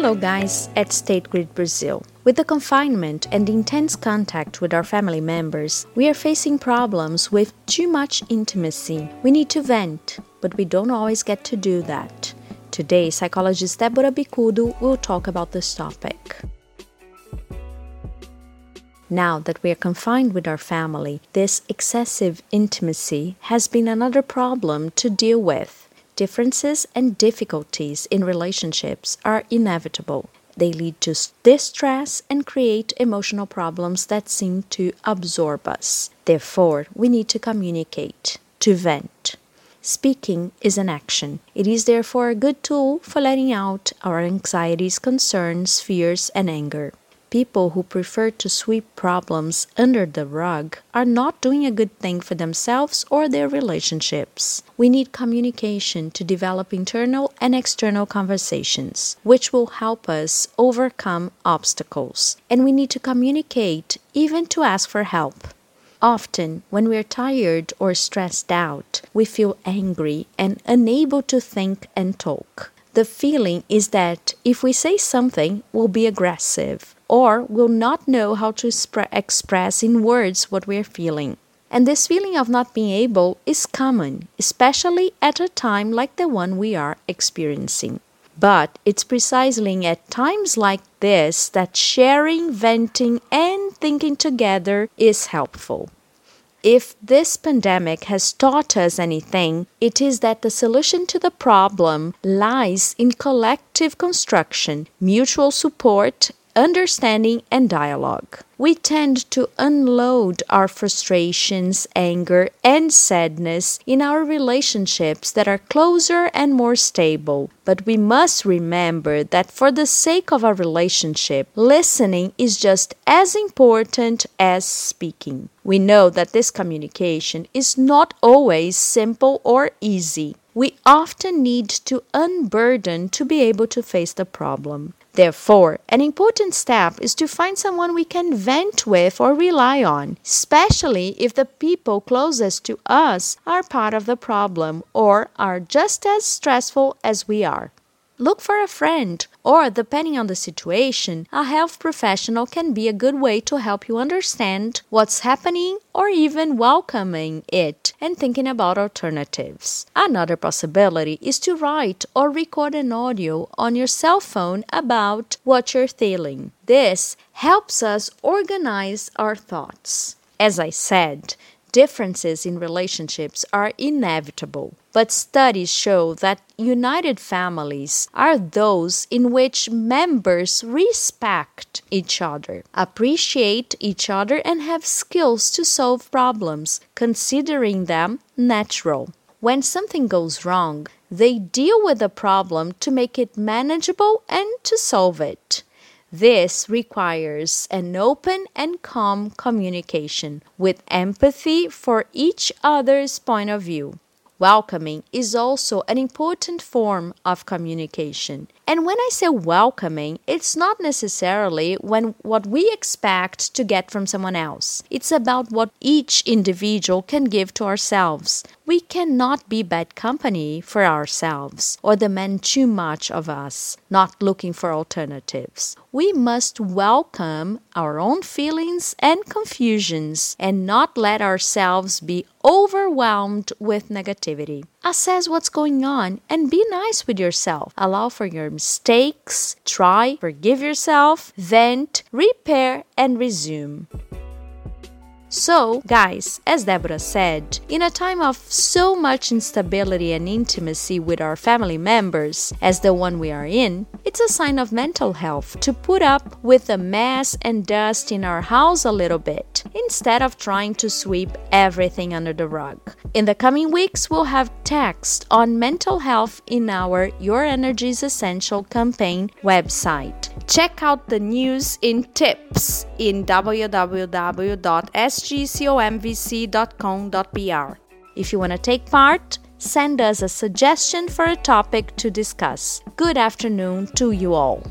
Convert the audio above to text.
Hello, guys, at State Grid Brazil. With the confinement and intense contact with our family members, we are facing problems with too much intimacy. We need to vent, but we don't always get to do that. Today, psychologist Deborah Bicudo will talk about this topic. Now that we are confined with our family, this excessive intimacy has been another problem to deal with. Differences and difficulties in relationships are inevitable. They lead to distress and create emotional problems that seem to absorb us. Therefore, we need to communicate, to vent. Speaking is an action. It is therefore a good tool for letting out our anxieties, concerns, fears, and anger people who prefer to sweep problems under the rug are not doing a good thing for themselves or their relationships. We need communication to develop internal and external conversations, which will help us overcome obstacles. And we need to communicate even to ask for help. Often, when we're tired or stressed out, we feel angry and unable to think and talk. The feeling is that if we say something, we'll be aggressive or we'll not know how to express in words what we're feeling. And this feeling of not being able is common, especially at a time like the one we are experiencing. But it's precisely at times like this that sharing, venting, and thinking together is helpful. If this pandemic has taught us anything, it is that the solution to the problem lies in collective construction, mutual support, understanding, and dialogue. We tend to unload our frustrations, anger, and sadness in our relationships that are closer and more stable. But we must remember that for the sake of our relationship, listening is just as important as speaking. We know that this communication is not always simple or easy. We often need to unburden to be able to face the problem. Therefore, an important step is to find someone we can vent with or rely on, especially if the people closest to us are part of the problem or are just as stressful as we are. Look for a friend, or depending on the situation, a health professional can be a good way to help you understand what's happening or even welcoming it and thinking about alternatives. Another possibility is to write or record an audio on your cell phone about what you're feeling. This helps us organize our thoughts. As I said, differences in relationships are inevitable, but studies show that united families are those in which members respect each other, appreciate each other, and have skills to solve problems, considering them natural. When something goes wrong, they deal with the problem to make it manageable and to solve it. This requires an open and calm communication with empathy for each other's point of view. Welcoming is also an important form of communication. And when I say welcoming, it's not necessarily when what we expect to get from someone else. It's about what each individual can give to ourselves. We cannot be bad company for ourselves or demand too much of us, not looking for alternatives. We must welcome our own feelings and confusions and not let ourselves be overwhelmed with negativity. Assess what's going on and be nice with yourself. Allow for your mistakes, try, forgive yourself, vent, repair, and resume. So, guys, as Deborah said, in a time of so much instability and intimacy with our family members as the one we are in, it's a sign of mental health to put up with the mess and dust in our house a little bit instead of trying to sweep everything under the rug. In the coming weeks, we'll have text on mental health in our Your Energy is Essential campaign website. Check out the news in tips in www.s sgcomvc.com.br. If you want to take part, send us a suggestion for a topic to discuss. Good afternoon to you all.